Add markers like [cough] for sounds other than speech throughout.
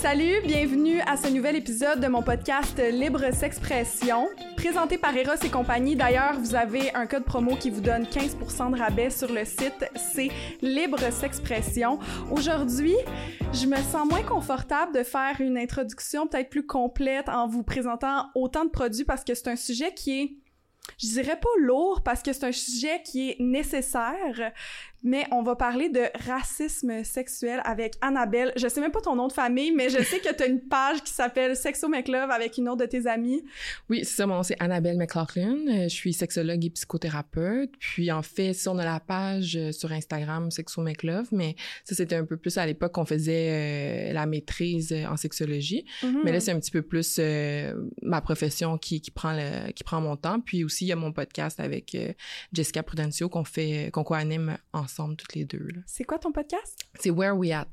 Salut, bienvenue à ce nouvel épisode de mon podcast Libre S'expression, présenté par Eros et compagnie. D'ailleurs, vous avez un code promo qui vous donne 15% de rabais sur le site, c'est Libre S'expression. Aujourd'hui, je me sens moins confortable de faire une introduction peut-être plus complète en vous présentant autant de produits parce que c'est un sujet qui est je dirais pas lourd parce que c'est un sujet qui est nécessaire, mais on va parler de racisme sexuel avec Annabelle. Je sais même pas ton nom de famille, mais je sais que tu as une page qui s'appelle Sexo McLove avec une autre de tes amies. Oui, c'est ça, mon nom c'est Annabelle McLaughlin. Euh, je suis sexologue et psychothérapeute. Puis en fait, si on a la page euh, sur Instagram Sexo McLove, mais ça c'était un peu plus à l'époque qu'on faisait euh, la maîtrise en sexologie. Mm-hmm. Mais là, c'est un petit peu plus ma profession qui, qui, prend le, qui prend mon temps. Puis aussi, il y a mon podcast avec Jessica Prudencio qu'on fait, qu'on co-anime ensemble ensemble toutes les deux. C'est quoi ton podcast? C'est Where We At.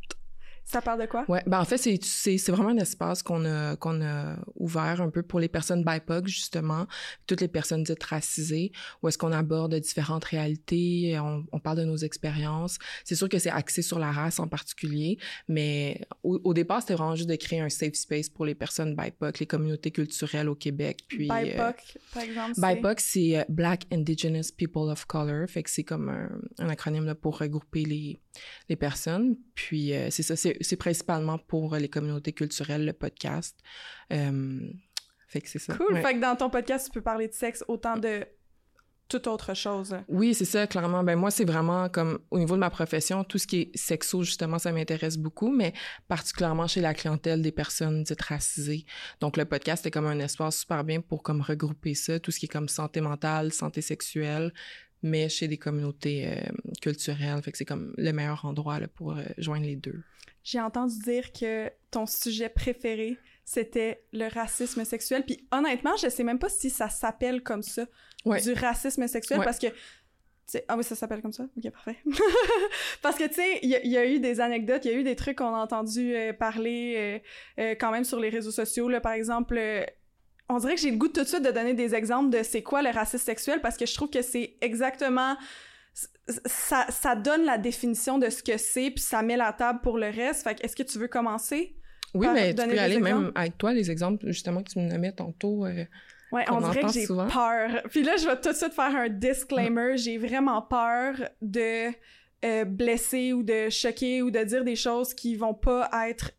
Ça parle de quoi? Ouais, ben en fait, c'est, c'est, c'est vraiment un espace qu'on a, qu'on a ouvert un peu pour les personnes BIPOC, justement, toutes les personnes dites racisées, où est-ce qu'on aborde différentes réalités, on, on parle de nos expériences. C'est sûr que c'est axé sur la race en particulier, mais au, au, départ, c'était vraiment juste de créer un safe space pour les personnes BIPOC, les communautés culturelles au Québec. Puis, BIPOC, euh, par exemple. BIPOC, c'est euh, Black Indigenous People of Color, fait que c'est comme un, un acronyme là, pour regrouper les, les personnes. Puis euh, c'est ça, c'est c'est principalement pour les communautés culturelles, le podcast. Euh, fait que c'est ça. Cool. Fait que dans ton podcast, tu peux parler de sexe autant de toute autre chose. Oui, c'est ça, clairement. Ben moi, c'est vraiment comme au niveau de ma profession, tout ce qui est sexo, justement, ça m'intéresse beaucoup, mais particulièrement chez la clientèle des personnes dites racisées. Donc, le podcast est comme un espace super bien pour comme regrouper ça, tout ce qui est comme santé mentale, santé sexuelle, mais chez des communautés euh, culturelles. Fait que c'est comme le meilleur endroit là, pour euh, joindre les deux. J'ai entendu dire que ton sujet préféré, c'était le racisme sexuel. Puis honnêtement, je sais même pas si ça s'appelle comme ça, du racisme sexuel, parce que ah oui, ça s'appelle comme ça? Ok, parfait. [laughs] Parce que, tu sais, il y, a eu des anecdotes, il y a eu des trucs qu'on a entendu euh, parler quand même sur les réseaux sociaux. Là, par exemple, on dirait que j'ai le goût tout de suite de donner des exemples de c'est quoi le racisme sexuel parce que je trouve que c'est exactement ça, ça donne la définition de ce que c'est, puis ça met la table pour le reste. Fait est-ce que tu veux commencer? Oui, mais tu peux aller même avec toi, les exemples, justement, que tu me nommais tantôt. Euh, ouais, on dirait que j'ai peur. Puis là, je vais tout de suite faire un disclaimer. J'ai vraiment peur de euh, blesser ou de choquer ou de dire des choses qui vont pas être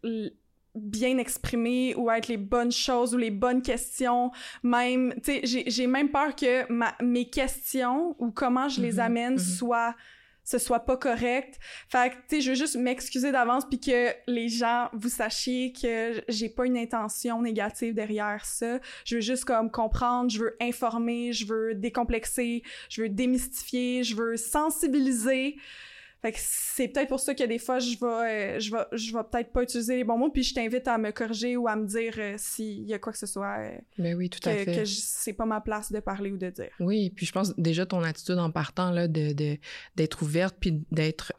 bien exprimé ou être les bonnes choses ou les bonnes questions même tu sais j'ai même peur que ma, mes questions ou comment je les mm-hmm. amène mm-hmm. soient ce soit pas correct. Fait que, tu sais, je veux juste m'excuser d'avance puis que les gens, vous sachiez que j'ai pas une intention négative derrière ça. Je veux juste comme comprendre, je veux informer, je veux décomplexer, je veux démystifier, je veux sensibiliser. Fait que c'est peut-être pour ça que des fois, je vais, euh, je vais, je vais peut-être pas utiliser les bons mots, puis je t'invite à me corriger ou à me dire euh, s'il y a quoi que ce soit. Euh, ben oui, tout que, à fait. Que c'est pas ma place de parler ou de dire. Oui, puis je pense déjà ton attitude en partant, là, de, d'être ouverte, puis d'être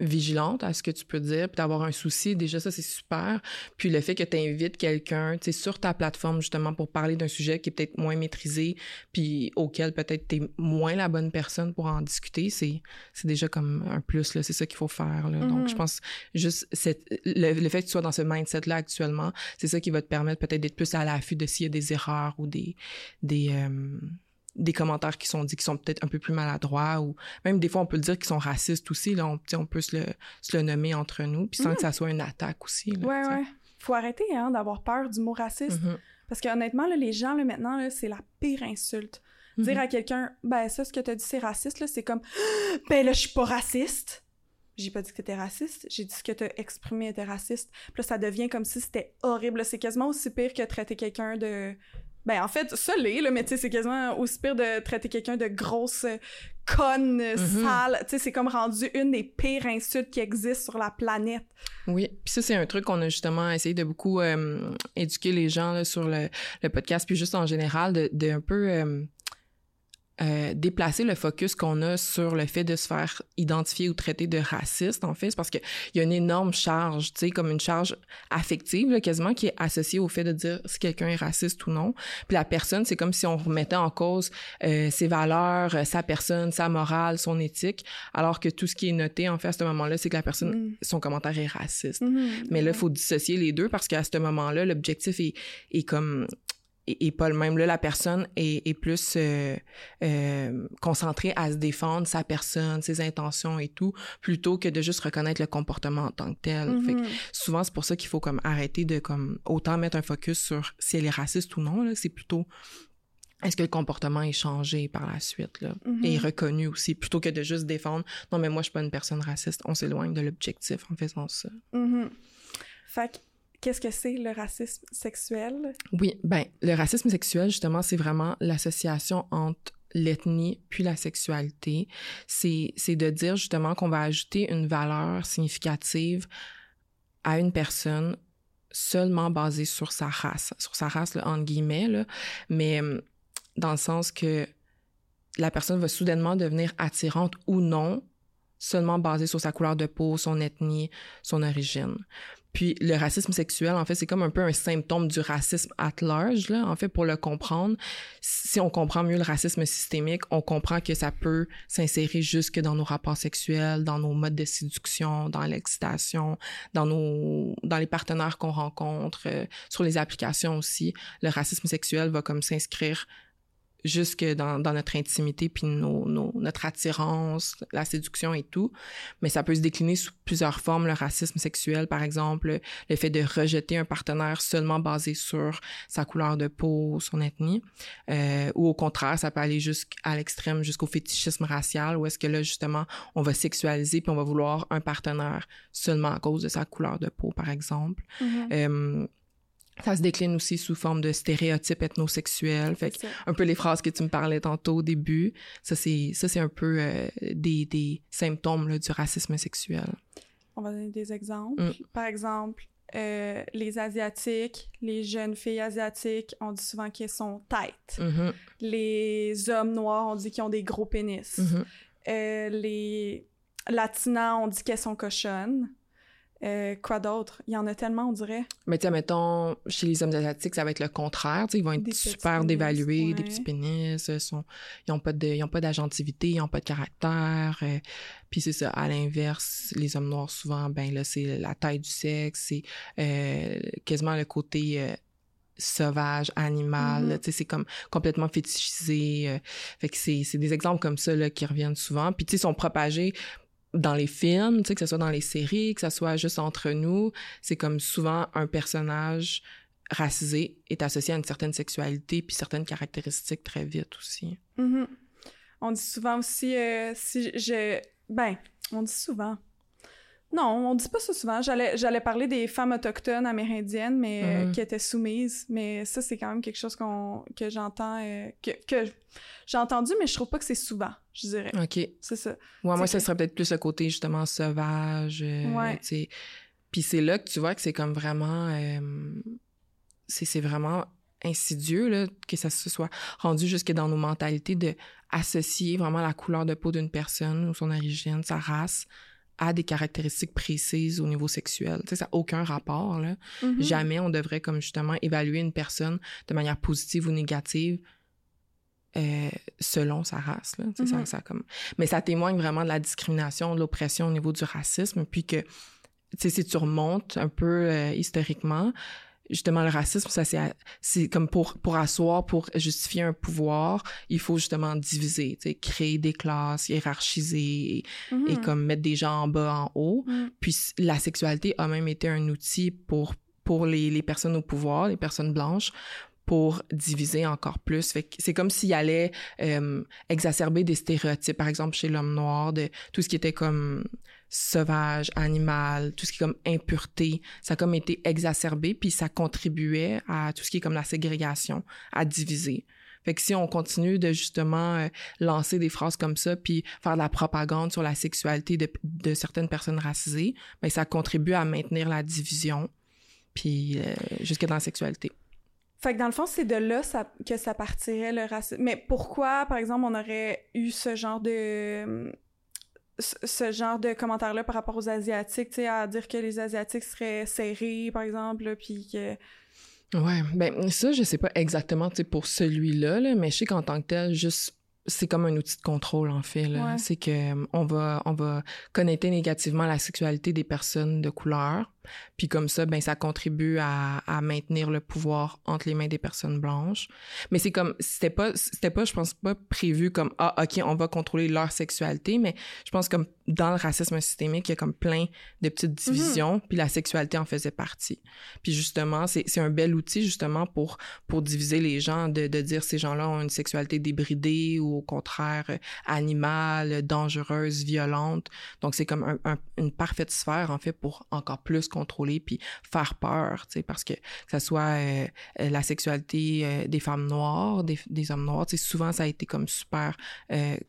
vigilante à ce que tu peux dire, puis d'avoir un souci, déjà ça c'est super. Puis le fait que tu invites quelqu'un, tu sais, sur ta plateforme justement pour parler d'un sujet qui est peut-être moins maîtrisé, puis auquel peut-être tu es moins la bonne personne pour en discuter, c'est c'est déjà comme un plus là, c'est ça qu'il faut faire là. Donc je mm-hmm. pense juste cette, le, fait que tu sois dans ce mindset là actuellement, c'est ça qui va te permettre peut-être d'être plus à l'affût de s'il y a des erreurs ou des des euh, des commentaires qui sont dits qui sont peut-être un peu plus maladroits ou même des fois on peut le dire qu'ils sont racistes aussi là on, on peut se le, se le nommer entre nous puis sans que ça soit une attaque aussi là, ouais ouais faut arrêter hein, d'avoir peur du mot raciste mm-hmm. parce que honnêtement là, les gens là maintenant là, c'est la pire insulte dire mm-hmm. à quelqu'un ben ça ce que tu as dit c'est raciste là c'est comme [gasps] ben là je suis pas raciste j'ai pas dit que t'étais raciste, j'ai dit que t'as exprimé était raciste. Puis là, ça devient comme si c'était horrible. C'est quasiment aussi pire que traiter quelqu'un de ben, en fait, ça l'est, là, mais tu sais, c'est quasiment aussi pire de traiter quelqu'un de grosse conne, mm-hmm. sale. Tu sais, c'est comme rendu une des pires insultes qui existent sur la planète. Oui, puis ça, c'est un truc qu'on a justement essayé de beaucoup euh, éduquer les gens là, sur le, le, podcast, puis juste en général, de, de un peu... Euh, euh, déplacer le focus qu'on a sur le fait de se faire identifier ou traiter de raciste, en fait, c'est parce qu'il y a une énorme charge, tu sais, comme une charge affective, quasiment, qui est associée au fait de dire si quelqu'un est raciste ou non. Puis la personne, c'est comme si on remettait en cause euh, ses valeurs, euh, sa personne, sa morale, son éthique, alors que tout ce qui est noté, en fait, à ce moment-là, c'est que la personne, mm. son commentaire est raciste. Mm-hmm. Mais là, il faut dissocier les deux parce qu'à ce moment-là, l'objectif est, est comme et, pas le même. Là, la personne est, est plus euh, euh, concentrée à se défendre sa personne, ses intentions et tout, plutôt que de juste reconnaître le comportement en tant que tel. fait que mm-hmm. souvent, c'est pour ça qu'il faut comme arrêter de comme autant mettre un focus sur si elle est raciste ou non. C'est plutôt est-ce que le comportement est changé par la suite là, et mm-hmm. reconnu aussi, plutôt que de juste défendre non mais moi je suis pas une personne raciste. On s'éloigne de l'objectif en faisant ça. Mm-hmm. Fait Qu'est-ce que c'est le racisme sexuel? Oui, ben le racisme sexuel, justement, c'est vraiment l'association entre l'ethnie puis la sexualité. C'est, de dire justement qu'on va ajouter une valeur significative à une personne seulement basée sur sa race, sur sa race, là, entre guillemets, là, mais hum, dans le sens que la personne va soudainement devenir attirante ou non seulement basée sur sa couleur de peau, son ethnie, son origine. Puis le racisme sexuel, en fait, c'est comme un peu un symptôme du racisme at large, là, en fait, pour le comprendre. Si on comprend mieux le racisme systémique, on comprend que ça peut s'insérer jusque dans nos rapports sexuels, dans nos modes de séduction, dans l'excitation, dans nos, dans les partenaires qu'on rencontre, euh, sur les applications aussi. Le racisme sexuel va comme s'inscrire jusque dans, dans notre intimité puis nos, nos, notre attirance, la séduction et tout. Mais ça peut se décliner sous plusieurs formes, le racisme sexuel, par exemple, le fait de rejeter un partenaire seulement basé sur sa couleur de peau, son ethnie, euh, ou au contraire, ça peut aller jusqu'à l'extrême, jusqu'au fétichisme racial, où est-ce que là, justement, on va sexualiser puis on va vouloir un partenaire seulement à cause de sa couleur de peau, par exemple. Mm-hmm. euh, ça se décline aussi sous forme de stéréotypes ethnosexuels. Fait un peu les phrases que tu me parlais tantôt au début, ça c'est ça c'est un peu euh, des, des symptômes là, du racisme sexuel. On va donner des exemples. Mm. Par exemple, euh, les asiatiques, les jeunes filles asiatiques, on dit souvent qu'elles sont têtes. Mm-hmm. Les hommes noirs, on dit qu'ils ont des gros pénis. Mm-hmm. Euh, les latinas, on dit qu'elles sont cochonnes. Euh, quoi d'autre? Il y en a tellement, on dirait. Mais tiens, mettons, chez les hommes asiatiques, ça va être le contraire. ils vont être super dévalués, des petits pénis, euh, sont, ils n'ont pas d'agentivité, ils n'ont pas de caractère. Euh, puis c'est ça, à l'inverse, les hommes noirs, souvent, ben là, c'est la taille du sexe, c'est quasiment le côté sauvage, animal, mm-hmm. c'est comme complètement fétichisé. fait que c'est des exemples comme ça là, qui reviennent souvent. Puis tu sais, sont propagés dans les films, que ce soit dans les séries, que ce soit juste entre nous, c'est comme souvent un personnage racisé est associé à une certaine sexualité puis certaines caractéristiques très vite aussi. Mm-hmm. On dit souvent aussi, euh, si je... Ben, on dit souvent. Non, on dit pas ça souvent. J'allais, j'allais parler des femmes autochtones amérindiennes, mais euh, mm-hmm. qui étaient soumises. Mais ça, c'est quand même quelque chose qu'on, que j'entends, euh, que, que j'ai entendu, mais je trouve pas que c'est souvent, je dirais. OK. C'est ça. Ouais, moi, ça serait peut-être plus le côté, justement, sauvage. Euh, ouais. Puis c'est là que tu vois que c'est comme vraiment... c'est, c'est vraiment insidieux, là, que ça se soit rendu jusque dans nos mentalités de associer vraiment la couleur de peau d'une personne ou son origine, sa race a des caractéristiques précises au niveau sexuel. Tu sais, ça n'a aucun rapport. Là. Mm-hmm. Jamais on devrait comme justement évaluer une personne de manière positive ou négative euh, selon sa race. Là. ça, mm-hmm. ça, comme... Mais ça témoigne vraiment de la discrimination, de l'oppression au niveau du racisme. Puis que, tu sais, si tu remontes un peu euh, historiquement, justement le racisme ça c'est c'est comme pour pour asseoir pour justifier un pouvoir il faut justement diviser créer des classes hiérarchiser et, mm-hmm. comme mettre des gens en bas en haut mm. puis la sexualité a même été un outil pour pour les, les personnes au pouvoir les personnes blanches pour diviser encore plus. Fait c'est comme s'il allait euh, exacerber des stéréotypes, par exemple chez l'homme noir, de tout ce qui était comme sauvage, animal, tout ce qui est comme impureté, ça a comme été exacerbé, puis ça contribuait à tout ce qui est comme la ségrégation, à diviser. Fait que si on continue de justement euh, lancer des phrases comme ça, puis faire de la propagande sur la sexualité de, certaines personnes racisées, ben ça contribue à maintenir la division, puis euh, jusque dans la sexualité. Fait que dans le fond, c'est de là que ça partirait le racisme. Mais pourquoi, par exemple, on aurait eu ce genre de ce genre de commentaires-là par rapport aux Asiatiques, tu sais, à dire que les Asiatiques seraient serrés, par exemple, puis que... Ouais, ben ça, je sais pas exactement, tu sais, pour celui-là, là, mais je sais qu'en tant que tel, juste c'est comme un outil de contrôle en fait c'est que euh, on va on va connecter négativement la sexualité des personnes de couleur puis comme ça, ben ça contribue à, à, maintenir le pouvoir entre les mains des personnes blanches. Mais c'est comme c'était pas c'était pas je pense pas prévu comme ah OK, on va contrôler leur sexualité, mais je pense comme dans le racisme systémique, il y a comme plein de petites mhm. divisions, puis la sexualité en faisait partie. Puis justement, c'est c'est un bel outil justement pour pour diviser les gens de de dire ces gens-là ont une sexualité débridée ou au contraire euh, animale, dangereuse, violente. Donc c'est comme un, une parfaite sphère en fait pour encore plus contrôler puis faire peur, tu sais, parce que que ça soit euh, euh, la sexualité euh, des femmes noires, des, des hommes noirs, tu sais, souvent ça a été comme super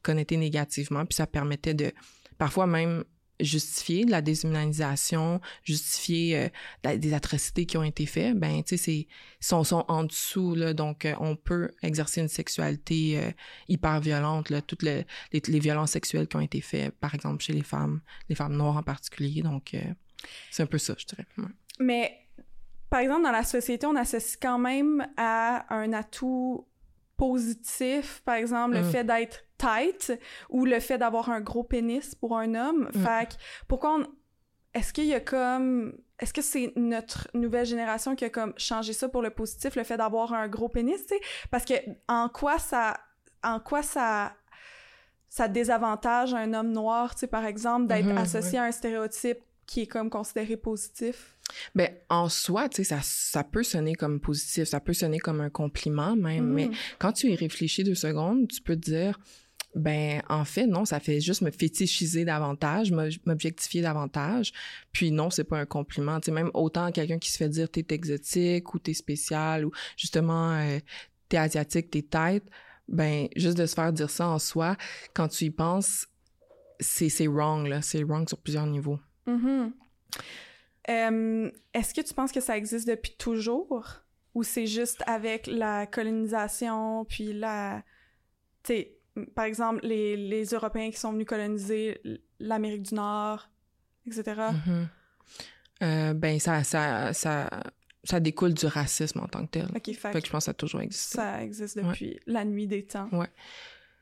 connecté négativement, puis ça permettait de parfois même justifier de la déshumanisation, justifier des atrocités qui ont été faites, ben tu sais c'est sont sont en dessous là, donc on peut exercer une sexualité hyper violente là, toutes les, les, violences sexuelles qui ont été faites, par exemple chez les femmes, les femmes noires en particulier, donc c'est un peu ça, je dirais. Mais, par exemple, dans la société, on associe quand même à un atout positif, par exemple, le mm. fait d'être tight ou le fait d'avoir un gros pénis pour un homme. Mm. Fait que, pourquoi on... Est-ce qu'il y a comme... Est-ce que c'est notre nouvelle génération qui a comme changé ça pour le positif, le fait d'avoir un gros pénis, tu sais? Parce que en quoi ça... En quoi ça ça désavantage un homme noir, tu sais, par exemple, d'être mm-hmm, associé à un stéréotype qui est comme considéré positif? Ben, en soi, tu sais, ça, ça peut sonner comme positif, ça peut sonner comme un compliment même, mais mm. quand tu y réfléchis deux secondes, tu peux te dire, ben, en fait, non, ça fait juste me fétichiser davantage, m'objectifier davantage. Puis non, c'est pas un compliment. Tu sais, même autant quelqu'un qui se fait dire t'es exotique ou t'es spécial ou justement euh, t'es asiatique, t'es tête, ben, juste de se faire dire ça en soi, quand tu y penses, c'est, c'est wrong, là. C'est wrong sur plusieurs niveaux. Mm-hmm. Est-ce que tu penses que ça existe depuis toujours? Ou c'est juste avec la colonisation, puis la... Tu sais, par exemple, les, les, Européens qui sont venus coloniser l'Amérique du Nord, etc. Mm-hmm. Euh, ben, ça, ça, ça, ça découle du racisme en tant que tel. fait, que je pense que ça a toujours existé. Ça existe depuis la nuit des temps. Ouais.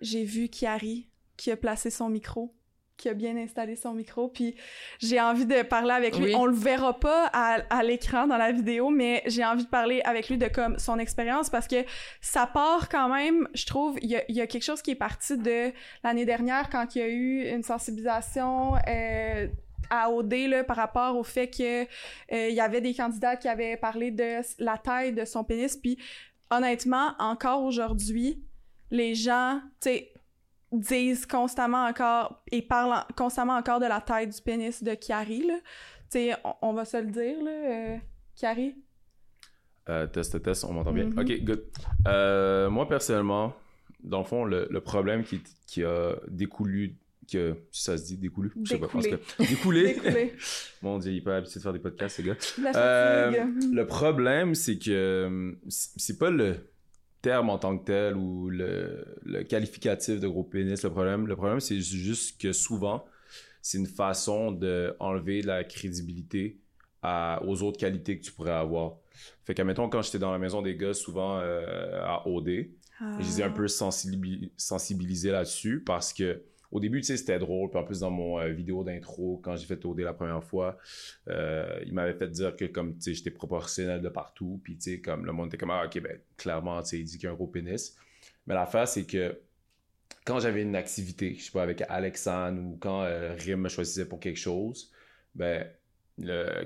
J'ai vu Kiari qui a placé son micro qui a bien installé son micro, puis j'ai envie de parler avec lui. On le verra pas à, à l'écran dans la vidéo, mais j'ai envie de parler avec lui de comme son expérience parce que ça part quand même, je trouve, il y a, y a, quelque chose qui est parti de l'année dernière quand il y a eu une sensibilisation euh, à OD là, par rapport au fait que euh, il y avait des candidats qui avaient parlé de la taille de son pénis, puis honnêtement, encore aujourd'hui, les gens, tu sais, disent constamment encore et parlent constamment encore de la taille du pénis de Kiari là. Tu sais, on, va se le dire là, euh, Kiari. Euh, test, test, on m'entend bien. Mm-hmm. Ok, good. Euh, moi personnellement, dans le fond, le, le problème qui, qui, a découlu, que ça se dit découlu, je sais pas, parce que [laughs] découlé. découlé. [laughs] Mon dieu, il pas habitué de faire des podcasts, ces gars. Euh, le problème, c'est que c'est pas le terme en tant que tel ou le, le qualificatif de gros pénis le problème. Le problème, c'est juste que souvent, c'est une façon d'enlever de la crédibilité à, aux autres qualités que tu pourrais avoir. Fait qu'à mettons, quand j'étais dans la maison des gars, souvent euh, à OD, ah. je les ai un peu sensibilisés là-dessus parce que au début, tu sais, c'était drôle. Puis en plus, dans mon euh, vidéo d'intro, quand j'ai fait OD la première fois, euh, il m'avait fait dire que, comme, tu sais, j'étais proportionnel de partout. Puis, tu sais, comme le monde était comme, ah, ok, ben, clairement, tu sais, il dit qu'il y a un gros pénis. Mais l'affaire, c'est que quand j'avais une activité, je sais pas, avec Alexandre ou quand euh, Rim me choisissait pour quelque chose, ben,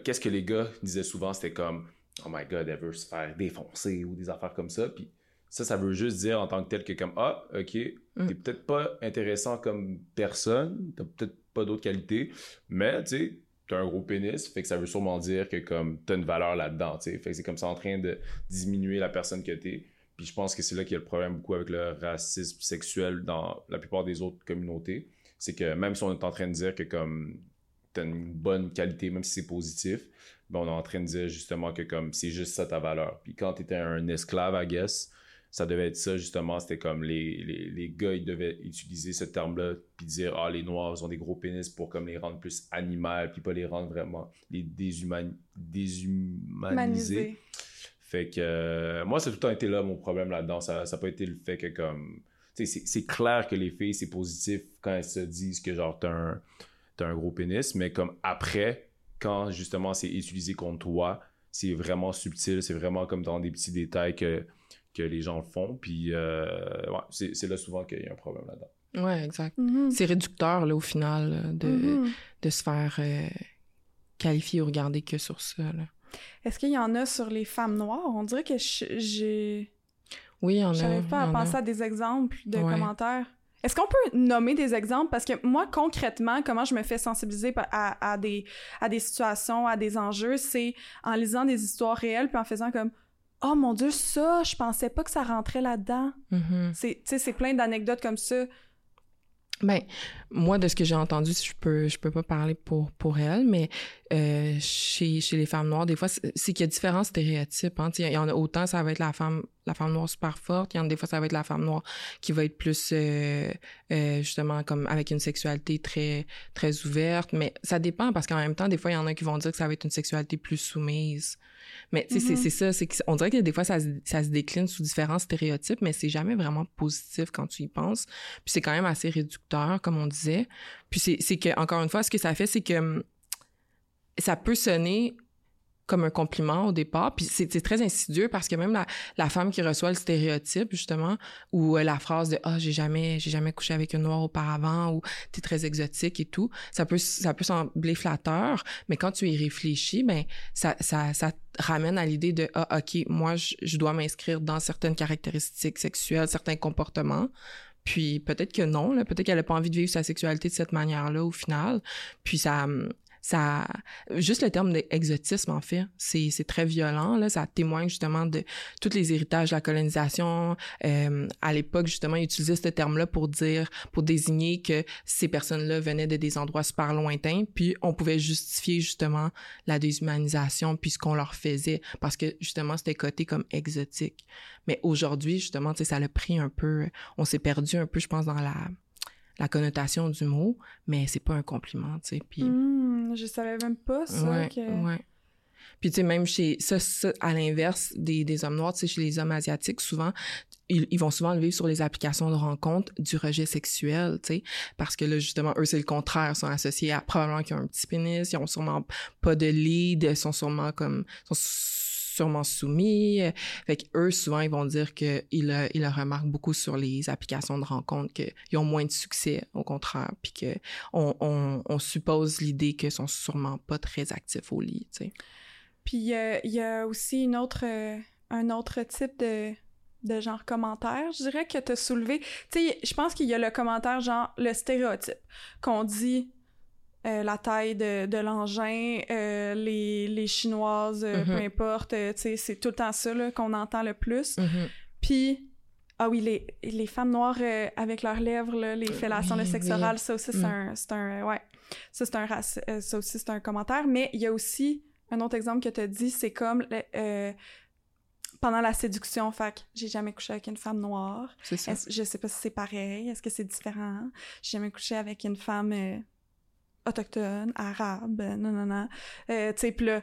qu'est-ce que les gars disaient souvent, c'était comme, oh my god, elle veut se faire défoncer ou des affaires comme ça. Puis, ça, ça veut juste dire en tant que tel que comme ah, ok, mm. t'es peut-être pas intéressant comme personne, t'as peut-être pas d'autres qualités, mais tu sais, t'as un gros pénis, fait que ça veut sûrement dire que comme t'as une valeur là-dedans, tu sais, fait que c'est comme ça en train de diminuer la personne que t'es. Puis je pense que c'est là qu'il y a le problème beaucoup avec le racisme sexuel dans la plupart des autres communautés. C'est que même si on est en train de dire que comme t'as une bonne qualité, même si c'est positif, ben, on est en train de dire justement que comme c'est juste ça ta valeur. Puis quand tu étais un esclave, I guess, ça devait être ça justement. C'était comme les, les, les, gars, ils devaient utiliser ce terme-là, puis dire ah les noirs ont des gros pénis pour comme les rendre plus animales, puis pas les rendre vraiment les déshumaniser. Fait que euh, moi, ça a tout le temps été là mon problème là-dedans. Ça n'a pas été le fait que comme c'est clair que les filles, c'est positif quand elles se disent que genre t'as un, as un gros pénis, mais comme après, quand justement c'est utilisé contre toi, c'est vraiment subtil, c'est vraiment comme dans des petits détails que, que les gens font. Puis euh, c'est là souvent qu'il y a un problème là-dedans. Ouais, exact. Mm-hmm. C'est réducteur, là, au final, de, mm-hmm. de se faire euh, qualifier ou regarder que sur ça. Est-ce qu'il y en a sur les femmes noires? On dirait que j'ai oui, il y en a. J'arrive pas à penser à des exemples de commentaires. Est-ce qu'on peut nommer des exemples? Parce que moi, concrètement, comment je me fais sensibiliser à, des, à des situations, à des enjeux, c'est en lisant des histoires réelles puis en faisant comme Oh mon Dieu, ça, je pensais pas que ça rentrait là-dedans. Mm-hmm. C'est plein d'anecdotes comme ça. Ben, moi, de ce que j'ai entendu, je peux, je peux pas parler pour, pour elle, mais euh, chez, chez les femmes noires, des fois, c'est qu'il y a différents stéréotypes. Hein. Il y en a autant, ça va être la femme, la femme noire super forte. Il y en a des fois, ça va être la femme noire qui va être plus, euh, euh, justement, comme avec une sexualité très, très ouverte. Mais ça dépend parce qu'en même temps, des fois, il y en a qui vont dire que ça va être une sexualité plus soumise. Mais tu sais, c'est mm-hmm. ça, c'est on dirait que des fois ça se, ça se décline sous différents stéréotypes, mais c'est jamais vraiment positif quand tu y penses. Puis c'est quand même assez réducteur, comme on disait. Puis c'est que encore une fois, ce que ça fait, c'est que hum, ça peut sonner comme un compliment au départ. Puis c'est très insidieux parce que même la, femme qui reçoit le stéréotype, justement, ou euh, la phrase de « Ah, oh, j'ai jamais, jamais couché avec une noire auparavant » ou « T'es très exotique et tout », ça peut, ça peut sembler flatteur, mais quand tu y réfléchis, ben ça, ça, ramène à l'idée de « Ah, OK, moi, je, je dois m'inscrire dans certaines caractéristiques sexuelles, certains comportements ». Puis peut-être que non, peut-être qu'elle n'a pas envie de vivre sa sexualité de cette manière-là au final. Puis ça, ça juste le terme d'exotisme en fait c'est très violent là. Ça témoigne justement de tous les héritages de la colonisation. Euh, à l'époque justement ils utilisaient ce terme là pour dire pour désigner que ces personnes là venaient de des endroits super lointains puis on pouvait justifier justement la déshumanisation puis ce qu'on leur faisait parce que justement c'était coté comme exotique. Mais aujourd'hui justement tu sais ça l'a pris un peu on s'est perdu un peu je pense dans la la connotation du mot, mais c'est pas un compliment, tu sais. Puis... Mmh, je savais même pas ça. Ouais, ouais. Puis, tu sais, même chez ça, à l'inverse des, des hommes noirs, tu sais, chez les hommes asiatiques, souvent, ils, ils, vont souvent le vivre sur les applications de rencontre du rejet sexuel, tu sais, parce que là, justement, eux, c'est le contraire, ils sont associés à probablement qu'ils ont un petit pénis, ils ont sûrement pas de lead, ils sont sûrement comme... Sont sûrement soumis. Fait que eux, souvent, ils vont dire qu'ils ils le remarquent beaucoup sur les applications de rencontres qu'ils ont moins de succès, au contraire, puis qu'on on, suppose l'idée qu'ils sont sûrement pas très actifs au lit. Puis il y a aussi une autre, euh, un autre type de, de genre commentaire, je dirais que tu as soulevé. Tu sais, je pense qu'il y a le commentaire genre le stéréotype qu'on dit euh, la taille de, de l'engin, euh, les, les chinoises, euh, peu mm-hmm. importe, c'est tout le temps ça qu'on entend le plus. Mm-hmm. Puis, ah oui, les, les femmes noires avec leurs lèvres, là, les fellations, le sexe oral, ça aussi, c'est mm. un, un, ouais, ça un, ça aussi, c'est un commentaire. Mais il y a aussi un autre exemple que tu as dit, c'est comme pendant la séduction, fait j'ai jamais couché avec une femme noire. C'est ça. Je sais pas si c'est pareil, est-ce que c'est différent? J'ai jamais couché avec une femme autochtones, arabes, non. Euh, tu sais, puis là,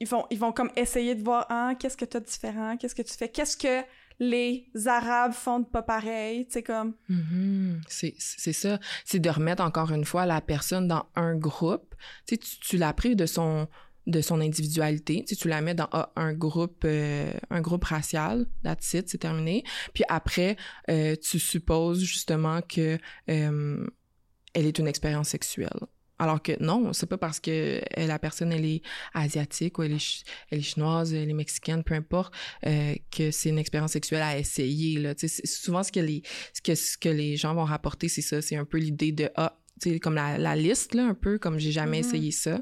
ils vont, ils vont comme essayer de voir, ah, qu'est-ce que t'as de différent, qu'est-ce que tu fais, qu'est-ce que les Arabes font de pas pareil, tu sais, comme... Mm-hmm. C'est ça, c'est de remettre encore une fois la personne dans un groupe. Tu sais, tu, l'as pris de son de son individualité, tu, sais, tu la mets dans un groupe euh, un groupe racial, that's it, c'est terminé. Puis après, euh, tu supposes justement que elle est une expérience sexuelle. Alors que non, c'est pas parce que la personne elle est asiatique ou elle est, elle est chinoise, elle est mexicaine, peu importe, euh, que c'est une expérience sexuelle à essayer. Là. souvent ce que les ce que ce que les gens vont rapporter, c'est ça, c'est un peu l'idée de ah, tu sais comme la, la liste là, un peu comme j'ai jamais mm-hmm. essayé ça.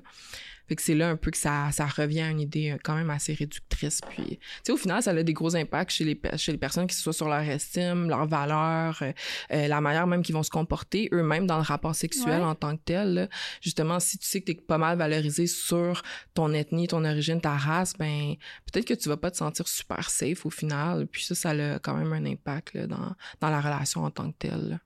Fait que c'est là un peu que ça, ça revient à une idée euh, quand même assez réductrice. Puis, tu sais, au final, ça a des gros impacts chez les, chez les personnes, qui soient sur leur estime, leur valeur, euh, euh, la manière même qu'ils vont se comporter eux-mêmes dans le rapport sexuel en tant que tel. Justement, si tu sais que tu es pas mal valorisé sur ton ethnie, ton origine, ta race, ben peut-être que tu vas pas te sentir super safe au final. Puis ça, ça a quand même un impact là, dans, dans la relation en tant que telle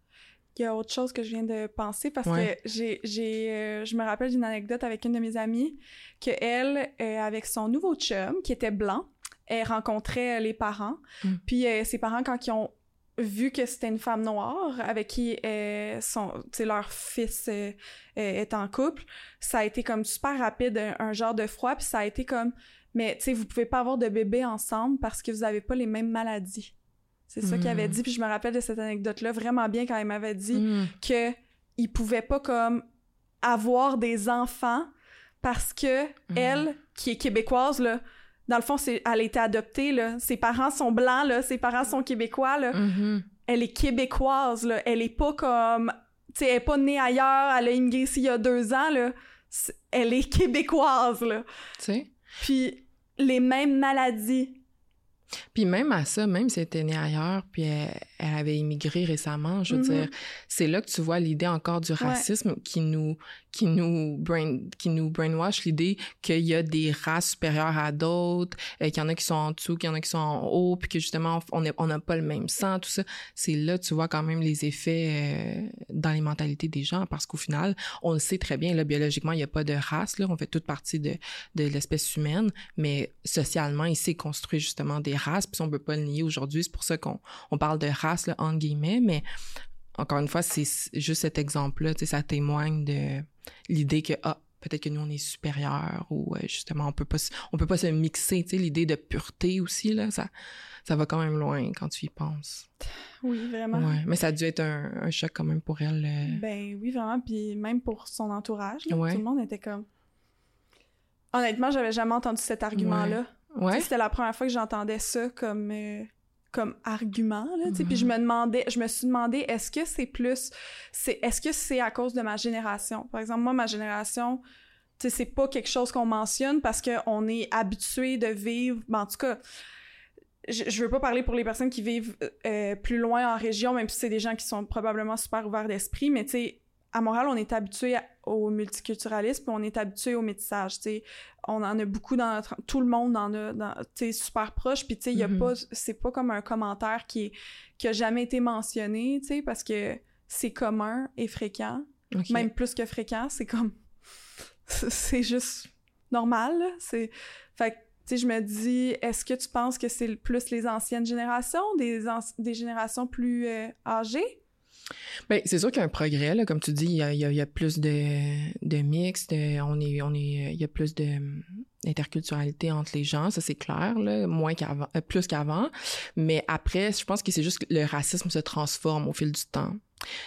il y a autre chose que je viens de penser parce que j'ai, j'ai euh, je me rappelle d'une anecdote avec une de mes amies que elle, euh, avec son nouveau chum qui était blanc, elle rencontrait euh, les parents. Mm. Puis ses parents, quand ils ont vu que c'était une femme noire avec qui son, leur fils est en couple, ça a été comme super rapide, un, un genre de froid, puis ça a été comme, mais tu sais, vous pouvez pas avoir de bébé ensemble parce que vous avez pas les mêmes maladies. C'est ça qu'il avait hmm. dit. Puis je me rappelle de cette anecdote-là vraiment bien quand il m'avait dit mm. que il pouvait pas comme avoir des enfants parce que hmm. elle, qui est québécoise, là, dans le fond, c'est, elle a été adoptée, là. Ses parents sont blancs, là. Ses parents sont québécois, là. Mm-hmm. Elle est québécoise, là. Elle est pas comme... Tu elle est pas née ailleurs. Elle a immigré ici il y a deux ans, là. Elle est [laughs] québécoise, là. Tu sais? Puis les mêmes maladies puis même à ça, même si elle était née ailleurs, puis elle, avait immigré récemment, je veux mm-hmm. dire, c'est là que tu vois l'idée encore du racisme qui nous qui nous brain, qui nous brainwash l'idée qu'il y a des races supérieures à d'autres, euh, qu'il y en a qui sont en dessous, qu'il y en a qui sont en haut, puis que justement on n'a on pas le même sang, tout ça. C'est là tu vois quand même les effets euh, dans les mentalités des gens, parce qu'au final, on le sait très bien, là, biologiquement, il n'y a pas de race, là, on fait toute partie de, de l'espèce humaine, mais socialement, il s'est construit justement des races, puis on peut pas le nier aujourd'hui. C'est pour ça qu'on on parle de race, là, entre guillemets, mais encore une fois, c'est juste cet exemple-là, ça témoigne de l'idée que, ah, peut-être que nous, on est supérieur ou euh, justement, on peut pas, on peut pas se mixer, tu sais, l'idée de pureté aussi, là, ça, ça va quand même loin quand tu y penses. Oui, vraiment. Ouais, mais ça a dû être un, choc quand même pour elle. Euh. Ben oui, vraiment, puis même pour son entourage, tout le monde était comme... Honnêtement, j'avais jamais entendu cet argument-là. Ouais. C'était la première fois que j'entendais ça comme... Euh, comme argument là tu puis je me demandais je me suis demandé est-ce que c'est plus c'est est-ce que c'est à cause de ma génération? Par exemple moi ma génération tu sais c'est pas quelque chose qu'on mentionne parce que on est habitué de vivre ben, en tout cas je, je, veux pas parler pour les personnes qui vivent euh, plus loin en région même si c'est des gens qui sont probablement super ouverts d'esprit mais tu sais à Montréal, on est habitué au multiculturalisme, on est habitué au métissage, tu sais. On en a beaucoup dans notre... Tout le monde en a, tu sais, super proche, puis tu sais, il y a mm-hmm. pas... C'est pas comme un commentaire qui, est, qui a jamais été mentionné, tu sais, parce que c'est commun et fréquent. Même plus que fréquent, c'est comme... [laughs] c'est juste normal, C'est... Fait que, tu sais, je me dis, est-ce que tu penses que c'est plus les anciennes générations, des, des générations plus euh, âgées? Ben, c'est sûr qu'il y a un progrès, là. Comme tu dis, il y a, plus de, de mix, on est, on est, il y a plus de interculturalité entre les gens, ça c'est clair, là, moins euh, plus qu'avant. Mais après, je pense que c'est juste que le racisme se transforme au fil du temps.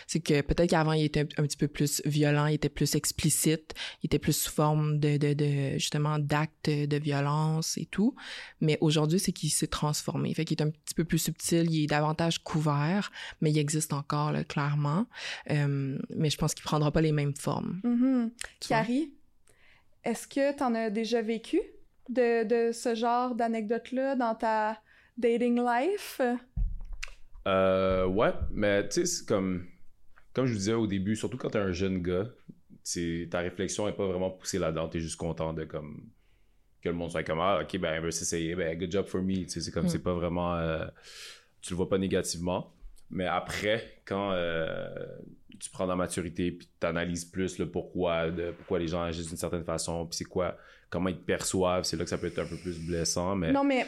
C'est que peut-être qu'avant, il était un, petit peu plus violent, il était plus explicite, il était plus sous forme de, de, de justement d'actes de violence et tout. Mais aujourd'hui, c'est qu'il s'est transformé. Fait qu'il est un petit peu plus subtil, il est davantage couvert, mais il existe encore, là, clairement. Euh, mais je pense qu'il prendra pas les mêmes formes. Mm-hmm. Carrie, est-ce que tu en as déjà vécu de, de ce genre d'anecdote-là dans ta dating life? Euh, ouais, mais tu sais, c'est comme, comme je vous disais au début, surtout quand t'es un jeune gars, ta réflexion est pas vraiment poussée là-dedans, t'es juste content de comme que le monde soit comme ah ok ben elle veut s'essayer ben good job for me tu sais c'est comme c'est pas vraiment euh, tu le vois pas négativement. Mais après quand euh, tu prends la maturité puis tu analyses plus le pourquoi de pourquoi les gens agissent d'une certaine façon puis c'est quoi comment ils te perçoivent c'est là que ça peut être un peu plus blessant mais non mais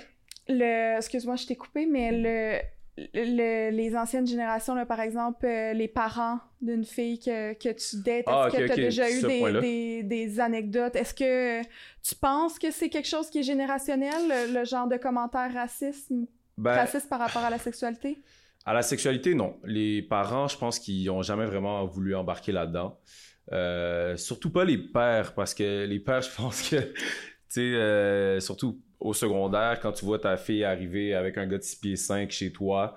le excuse-moi je t'ai coupé mais le les anciennes générations, là, par exemple, euh, les parents d'une fille que, que tu dates, ah, est-ce que tu as déjà eu des, des, des, anecdotes? Est-ce que tu penses que c'est quelque chose qui est générationnel, le, genre de commentaires racisme, ben, raciste par rapport à la sexualité? À la sexualité, non. Les parents, je pense qu'ils n'ont jamais vraiment voulu embarquer là-dedans. Euh, surtout pas les pères, parce que les pères, je pense que, euh, surtout au secondaire, quand tu vois ta fille arriver avec un gars de 6 pieds 5 chez toi,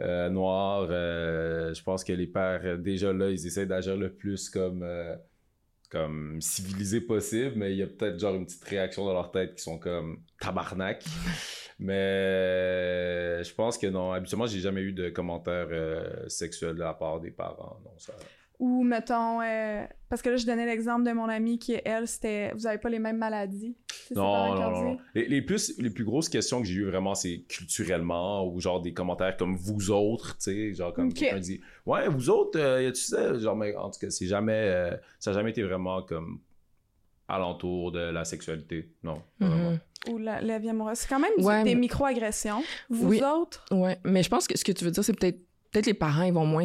euh, noir, euh, je pense que les pères, déjà là, ils essaient d'agir le plus comme, comme civilisé possible, mais il y a peut-être genre une petite réaction dans leur tête qui sont comme tabarnak. [laughs] mais je pense que non, habituellement, j'ai jamais eu de commentaires sexuels de la part des parents. Non, ça... Ou mettons, euh, parce que là, je donnais l'exemple de mon amie qui, elle, c'était vous avez pas les mêmes maladies. Non, non, non, Les, plus, les plus grosses questions que j'ai eues vraiment, c'est culturellement ou genre des commentaires comme vous autres, tu sais, genre comme quelqu'un dit Ouais, vous autres, euh, y a-tu ça Genre, mais en tout cas, c'est jamais, euh, ça n'a jamais été vraiment comme alentour de la sexualité. Non, mm-hmm. Ou la, la vie amoureuse. C'est quand même des micro-agressions. Vous autres? Ouais, mais je pense que ce que tu veux dire, c'est peut-être peut-être les parents, ils vont moins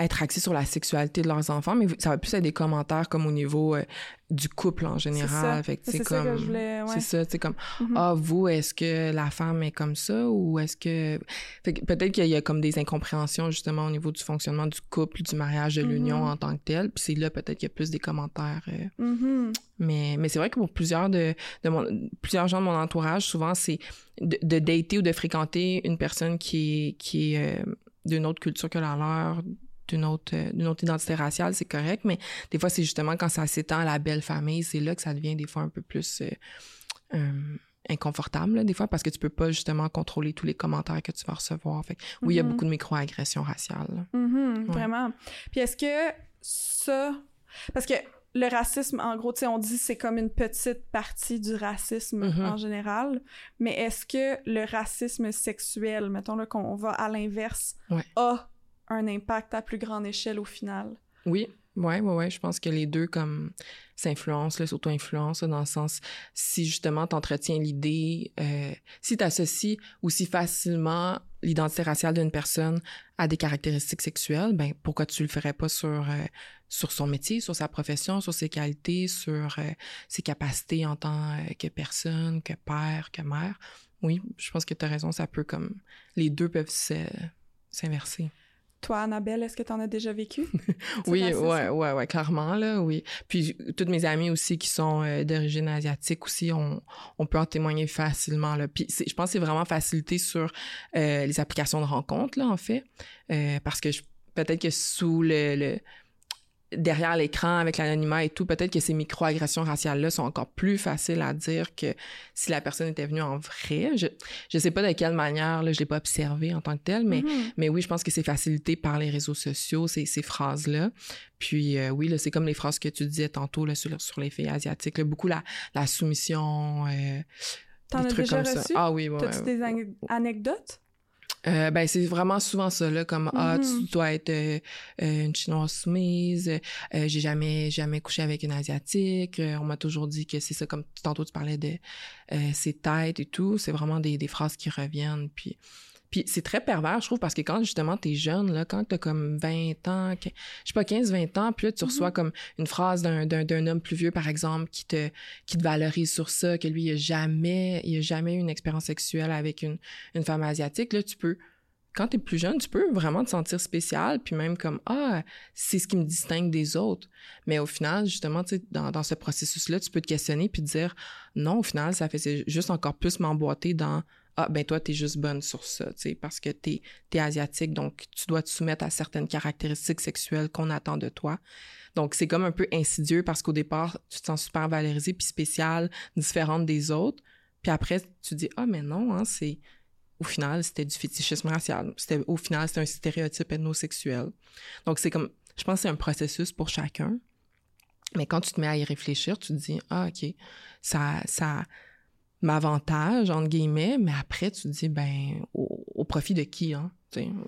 être axés sur la sexualité de leurs enfants, mais ça va plus être des commentaires comme au niveau euh, du couple en général. C'est ça. que je voulais. C'est ça, c'est comme mm-hmm. ah vous est-ce que la femme est comme ça ou est-ce que, peut-être qu'il y a comme des incompréhensions justement au niveau du fonctionnement du couple, du mariage, de l'union mm-hmm. en tant que tel. Puis c'est là peut-être qu'il y a plus des commentaires. Euh. Mm-hmm. Mais mais c'est vrai que pour plusieurs de, de plusieurs gens de mon entourage, souvent c'est de, de, dater ou de fréquenter une personne qui est qui est euh, d'une autre culture que la leur d'une autre, euh, d'une autre identité raciale, c'est correct, mais des fois, c'est justement quand ça s'étend à la belle famille, c'est là que ça devient des fois un peu plus euh, euh, inconfortable, des fois, parce que tu peux pas justement contrôler tous les commentaires que tu vas recevoir. Fait oui, il y a mm-hmm. beaucoup de micro-agressions raciales. Mm-hmm, vraiment. Puis est-ce que ça... Parce que le racisme, en gros, tu sais, on dit c'est comme une petite partie du racisme mm-hmm. en général, mais est-ce que le racisme sexuel, mettons là qu'on va à l'inverse, a un impact à plus grande échelle au final. Oui, ouais, ouais, ouais. Je pense que les deux comme s'influencent, s'auto-influencent dans le sens si justement tu entretiens l'idée, euh, si tu associes aussi facilement l'identité raciale d'une personne à des caractéristiques sexuelles, ben pourquoi tu le ferais pas sur euh, sur son métier, sur sa profession, sur ses qualités, sur euh, ses capacités en tant que personne, que père, que mère? Oui, je pense que tu as raison, ça peut comme les deux peuvent s'inverser. Toi, Annabelle, est-ce que tu en as déjà vécu? [laughs] oui, ouais, ouais, ouais, clairement, là, oui. Puis, toutes mes amies aussi qui sont euh, d'origine asiatique aussi, on, on peut en témoigner facilement, là. Puis, je pense que c'est vraiment facilité sur euh, les applications de rencontres, là, en fait. Euh, parce que peut-être que sous le derrière l'écran avec l'anonymat et tout, peut-être que ces micro-agressions raciales-là sont encore plus faciles à dire que si la personne était venue en vrai. Je je sais pas de quelle manière, là, je l'ai pas observé en tant que tel, mais, mm-hmm. mais oui, je pense que c'est facilité par les réseaux sociaux, ces, ces phrases-là. Puis euh, oui, là, c'est comme les phrases que tu disais tantôt là, sur, sur les filles asiatiques, beaucoup la, la soumission, euh, T'en as déjà reçu? Ça. Ah oui, ouais. T'as-tu des anecdotes? Euh, ben c'est vraiment souvent ça là comme ah tu mm-hmm. dois être euh, euh, une chinoise soumise j'ai jamais jamais couché avec une asiatique on m'a toujours dit que c'est ça comme tantôt tu parlais de ses têtes et tout c'est vraiment des, des phrases qui reviennent puis puis c'est très pervers, je trouve, parce que quand justement t'es jeune, là, quand t'as comme 20 ans, je sais pas, 15, 20 ans, puis là, tu reçois mm-hmm. comme une phrase d'un, d'un, homme plus vieux, par exemple, qui te, qui te valorise sur ça, que lui, il a jamais, il a jamais eu une expérience sexuelle avec une, une femme asiatique, là, tu peux, quand t'es plus jeune, tu peux vraiment te sentir spécial, puis même comme, ah, c'est ce qui me distingue des autres. Mais au final, justement, tu sais, dans, dans ce processus-là, tu peux te questionner puis te dire, non, au final, ça fait juste encore plus m'emboîter dans ah ben toi t'es juste bonne sur ça, tu sais, parce que t'es es asiatique, donc tu dois te soumettre à certaines caractéristiques sexuelles qu'on attend de toi. Donc c'est comme un peu insidieux parce qu'au départ tu te sens super valorisée puis spéciale, différente des autres, puis après tu dis ah mais non, hein, c'est au final c'était du fétichisme racial, c'était au final c'était un stéréotype ethnosexuel. Donc c'est comme je pense que c'est un processus pour chacun. Mais quand tu te mets à y réfléchir, tu te dis ah OK, ça ça m'avantage, entre guillemets, mais après, tu te dis, ben, au, profit de qui, hein?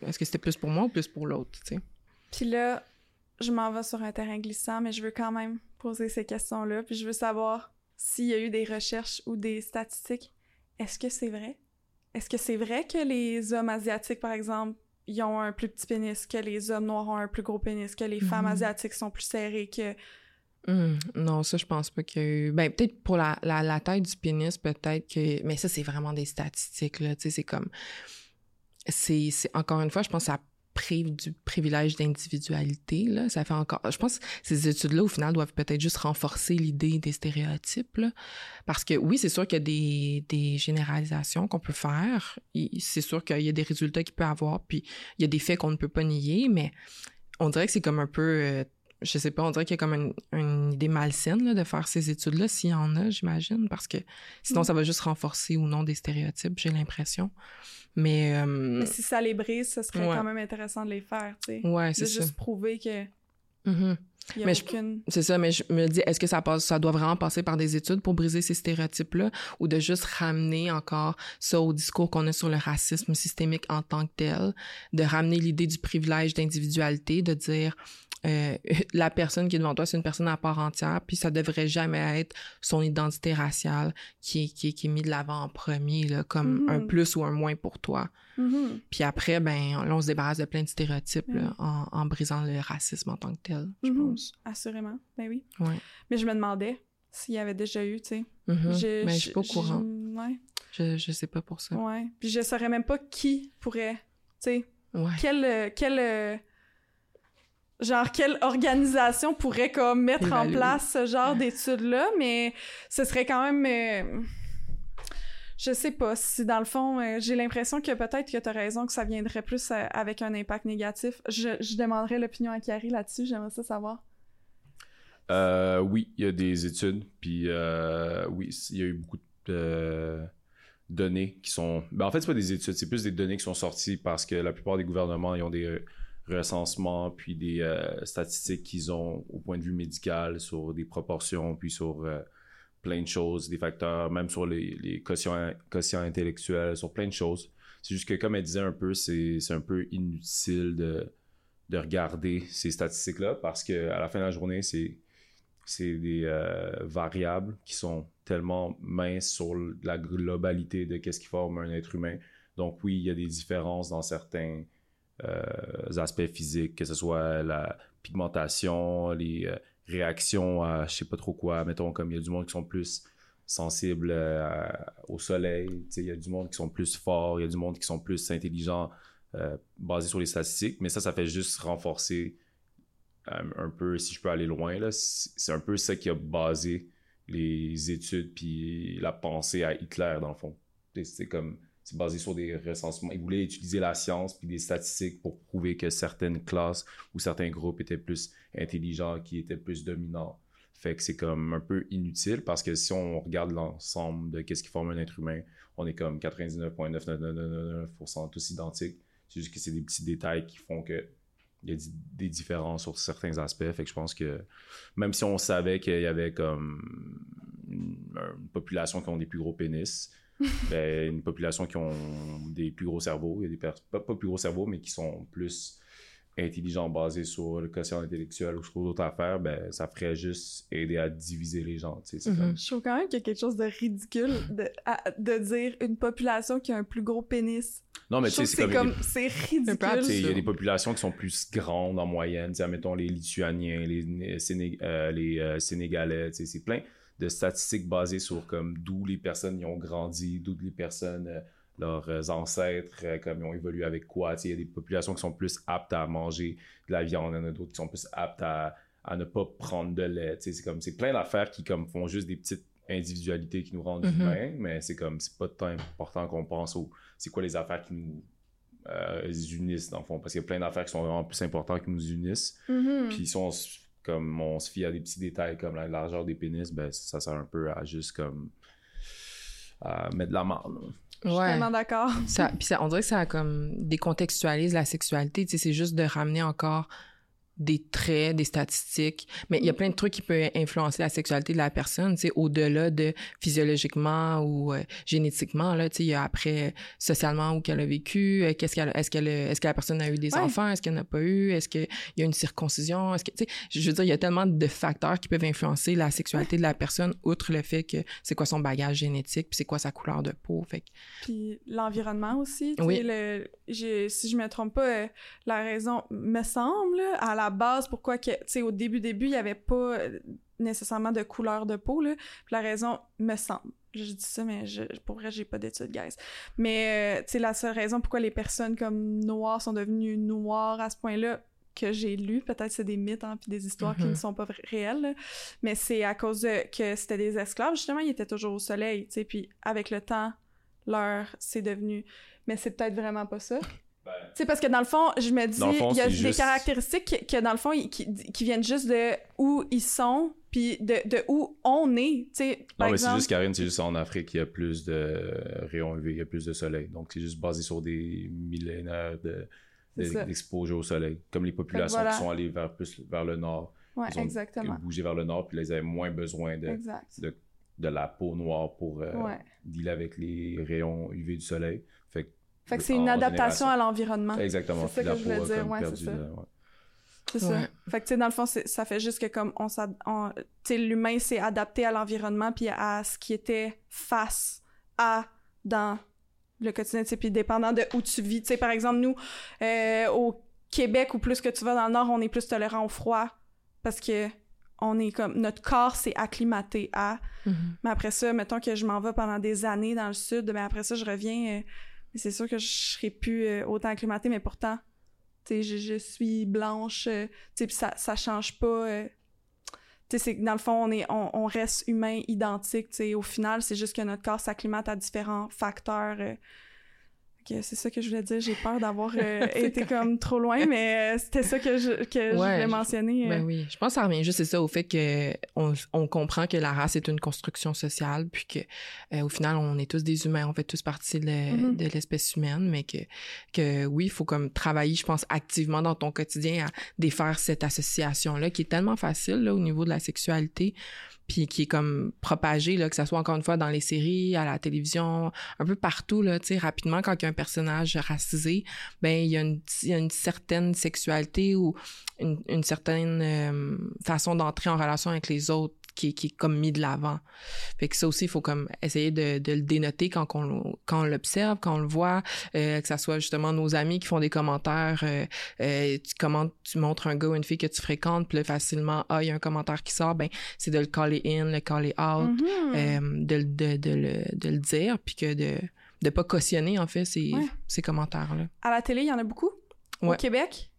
Est-ce que c'était plus pour moi ou plus pour l'autre, tu sais? Puis là, je m'en vais sur un terrain glissant, mais je veux quand même poser ces questions-là, puis je veux savoir s'il y a eu des recherches ou des statistiques. Est-ce que c'est vrai? Est-ce que c'est vrai que les hommes asiatiques, par exemple, ils ont un plus petit pénis, que les hommes noirs ont un plus gros pénis, que les femmes mm-hmm. asiatiques sont plus serrées, que Hum, non, ça, je pense pas eu. Ben, peut-être pour la, la, taille du pénis, peut-être que. Mais ça, c'est vraiment des statistiques, là. Tu sais, c'est comme. C'est, encore une fois, je pense que ça prive du privilège d'individualité. Ça fait encore. Je pense que ces études-là, au final, doivent peut-être juste renforcer l'idée des stéréotypes. Parce que oui, c'est sûr qu'il y a des, des généralisations qu'on peut faire. C'est sûr qu'il y a des résultats qu'il peut avoir, puis il y a des faits qu'on ne peut pas nier, mais on dirait que c'est comme un peu. Euh, je sais pas, on dirait qu'il y a comme une, idée malsaine de faire ces études-là, s'il y en a, j'imagine, parce que sinon, ça va juste renforcer ou non des stéréotypes, j'ai l'impression. Mais, euh, Mais, si ça les brise, ce serait quand même intéressant de les faire, tu sais. Ouais, c'est ça. juste prouver que. Mm-hmm. Mais c'est ça, mais je me dis, est-ce que ça passe, ça doit vraiment passer par des études pour briser ces stéréotypes-là, ou de juste ramener encore ça au discours qu'on a sur le racisme systémique en tant que tel, de ramener l'idée du privilège d'individualité, de dire, euh, [laughs] la personne qui est devant toi, c'est une personne à part entière, puis ça devrait jamais être son identité raciale qui est, qui est, qui est mis de l'avant en premier, là, comme un mm-hmm. plus ou un moins pour toi. Mm-hmm. Puis après, ben, là, on se débarrasse de plein de stéréotypes là, en, en, brisant le racisme en tant que tel, je mm-hmm. pense. Assurément, ben oui. Ouais. Mais je me demandais s'il y avait déjà eu, tu sais. Je, Mais je suis pas au courant. Ouais. Je, je sais pas pour ça. Ouais. Puis je saurais même pas qui pourrait, tu sais. Ouais. Quel, quel euh, genre quelle organisation pourrait comme mettre en place ce genre d'études-là, mais ce serait quand même... Euh, je sais pas si dans le fond, euh, j'ai l'impression que peut-être que tu as raison que ça viendrait plus euh, avec un impact négatif. Je, je demanderais l'opinion à Carrie là-dessus, j'aimerais ça savoir. oui, il y a des études, puis oui, il y a eu beaucoup de données qui sont... Ben, en fait, c'est pas des études, c'est plus des données qui sont sorties parce que la plupart des gouvernements, ils ont des recensement, puis des euh, statistiques qu'ils ont au point de vue médical sur des proportions, puis sur euh, plein de choses, des facteurs, même sur les, les quotients, intellectuels, sur plein de choses. C'est juste que, comme elle disait un peu, c'est un peu inutile de, de regarder ces statistiques-là parce qu'à la fin de la journée, c'est c'est des euh, variables qui sont tellement minces sur la globalité de qu'est-ce qui forme un être humain. Donc oui, il y a des différences dans certains aspects physiques, que ce soit la pigmentation, les euh, réactions à je sais pas trop quoi. Mettons, comme il y a du monde qui sont plus sensibles euh, au soleil, il y a du monde qui sont plus forts, il y a du monde qui sont plus intelligents, basés sur les statistiques, mais ça, ça fait juste renforcer un peu, si je peux aller loin, c'est un peu ça qui a basé les études puis la pensée à Hitler, dans le fond. C'est comme basé sur des recensements. Ils voulaient utiliser la science puis des statistiques pour prouver que certaines classes ou certains groupes étaient plus intelligents, qui étaient plus dominants. Fait que c'est comme un peu inutile parce que si on regarde l'ensemble de qu'est-ce qui forme un être humain, on est comme 99,9999% tous identiques. C'est juste que c'est des petits détails qui font que il y a des différences sur certains aspects. Fait que je pense que même si on savait qu'il y avait comme une, une population qui ont des plus gros pénis, [laughs] ben, une population qui ont des plus gros cerveaux, il y a des pas, pas, plus gros cerveaux, mais qui sont plus intelligents basés sur le quotient intellectuel ou sur d'autres affaires, ben, ça ferait juste aider à diviser les gens. Mm-hmm. Je trouve quand même qu'il y a quelque chose de ridicule de, de dire une population qui a un plus gros pénis. Non, mais tu sais, c'est comme. C'est ridicule. Il y a des populations qui sont plus grandes en moyenne. Mettons les Lituaniens, les, les, euh, les euh, Sénégalais, c'est plein de statistiques basées sur comme d'où les personnes y ont grandi, d'où les personnes, euh, leurs euh, ancêtres, euh, comme ils ont évolué avec quoi. Il y a des populations qui sont plus aptes à manger de la viande, il y en a d'autres qui sont plus aptes à, ne pas prendre de lait. C'est comme c'est plein d'affaires qui comme font juste des petites individualités qui nous rendent mm-hmm. humains, mais c'est comme c'est pas tant important qu'on pense au c'est quoi les affaires qui nous unissent dans le fond parce qu'il y a plein d'affaires qui sont vraiment plus importantes qui nous unissent. Mm-hmm. Puis si on comme on se fie à des petits détails comme la largeur des pénis, ben ça sert un peu à juste comme à mettre de la marde. Je suis tellement d'accord. puis ça, on dirait que ça comme décontextualise la sexualité. Tu sais, c'est juste de ramener encore des traits, des statistiques, mais il y a mm. plein de trucs qui peuvent influencer la sexualité de la personne, tu sais, au-delà de physiologiquement ou euh, génétiquement, là, tu sais, il y a après socialement où qu'elle a vécu, euh, qu'est-ce qu'elle, est-ce qu'elle, est-ce que la personne a eu des enfants, est-ce qu'elle n'a pas eu, est-ce qu'il y a une circoncision, est-ce que, tu sais, je veux dire, il y a tellement de facteurs qui peuvent influencer la sexualité de la personne, outre le fait que c'est quoi son bagage génétique, puis c'est quoi sa couleur de peau, fait Puis l'environnement aussi, tu oui. le, si je me trompe pas, euh, la raison, me semble, à la base pourquoi que, tu sais, au début, début, il n'y avait pas euh, nécessairement de couleur de peau, là. Puis la raison, me semble, je dis ça, mais je, pour vrai, j'ai pas d'études, guys. Mais, euh, tu sais, la seule raison pourquoi les personnes comme noires sont devenues noires à ce point-là, que j'ai lu, peut-être c'est des mythes, hein, puis des histoires qui ne mm-hmm. sont pas réelles, mais c'est à cause de, que c'était des esclaves, justement, ils étaient toujours au soleil, tu sais, puis avec le temps, l'heure, c'est devenu... Mais c'est peut-être vraiment pas ça. C'est parce que dans le fond, je me dis, il y a des caractéristiques que, dans le fond, qui, qui, viennent juste de où ils sont, puis de, de, où on est, sais. Non, mais c'est juste, Karine, c'est juste en Afrique, il y a plus de rayons UV, il y a plus de soleil. Donc, c'est juste basé sur des millénaires d'exposure au soleil. Comme les populations qui sont allées vers, plus vers le nord. Ouais, ils ont exactement. bougé vers le nord, puis là, ils avaient moins besoin de, de, de, la peau noire pour euh, dealer avec les rayons UV du soleil. Fait que, c'est une adaptation à l'environnement. Exactement. C'est ça que je voulais dire, ouais, c'est ça. C'est ça. Fait que, tu sais, dans le fond, ça fait juste que comme on, tu sais, l'humain s'est adapté à l'environnement puis à ce qui était face à dans le quotidien, tu sais, puis dépendant de où tu vis. Tu sais, par exemple, nous, euh, au Québec, ou plus que tu vas dans le Nord, on est plus tolérant au froid parce que on est comme notre corps s'est acclimaté à. Mm-hmm. Mais après ça, mettons que je m'en vais pendant des années dans le sud, mais après ça, je reviens. Euh, c'est sûr que je serai plus euh, autant acclimatée, mais pourtant, tu je, je, suis blanche, euh, tu sais, ça, ça change pas. Euh, tu sais, dans le fond, on, est, on, on reste humain identique, tu sais. Au final, c'est juste que notre corps s'acclimate à différents facteurs c'est ça que je voulais dire. J'ai peur d'avoir euh, [laughs] été comme trop loin, mais euh, c'était ça que je, que je voulais mentionner. Euh. Ben oui, je pense que ça revient juste c'est ça au fait que on, on, comprend que la race est une construction sociale, puis que au final on est tous des humains, on fait tous partie de, mm-hmm. de l'espèce humaine, mais que que oui, il faut comme travailler, je pense activement dans ton quotidien à défaire cette association là qui est tellement facile là au niveau de la sexualité puis qui est comme propagé là que ça soit encore une fois dans les séries à la télévision un peu partout là rapidement quand il y a un personnage racisé ben il y a une, certaine sexualité ou une, une certaine euh, façon d'entrer en relation avec les autres qui, est comme mis de l'avant. Fait que ça aussi, il faut comme essayer de, de le dénoter quand on, quand on l'observe, quand on le voit, euh, que ça soit justement nos amis qui font des commentaires, euh, euh, tu, comment tu montres un gars ou une fille que tu fréquentes, puis là, facilement, ah, il y a un commentaire qui sort, ben c'est de le caller in, le caller out, mm-hmm. de, de, de, le, de le dire, puis que de de pas cautionner, en fait, ces, ces commentaires-là. À la télé, il y en a beaucoup? Au Québec?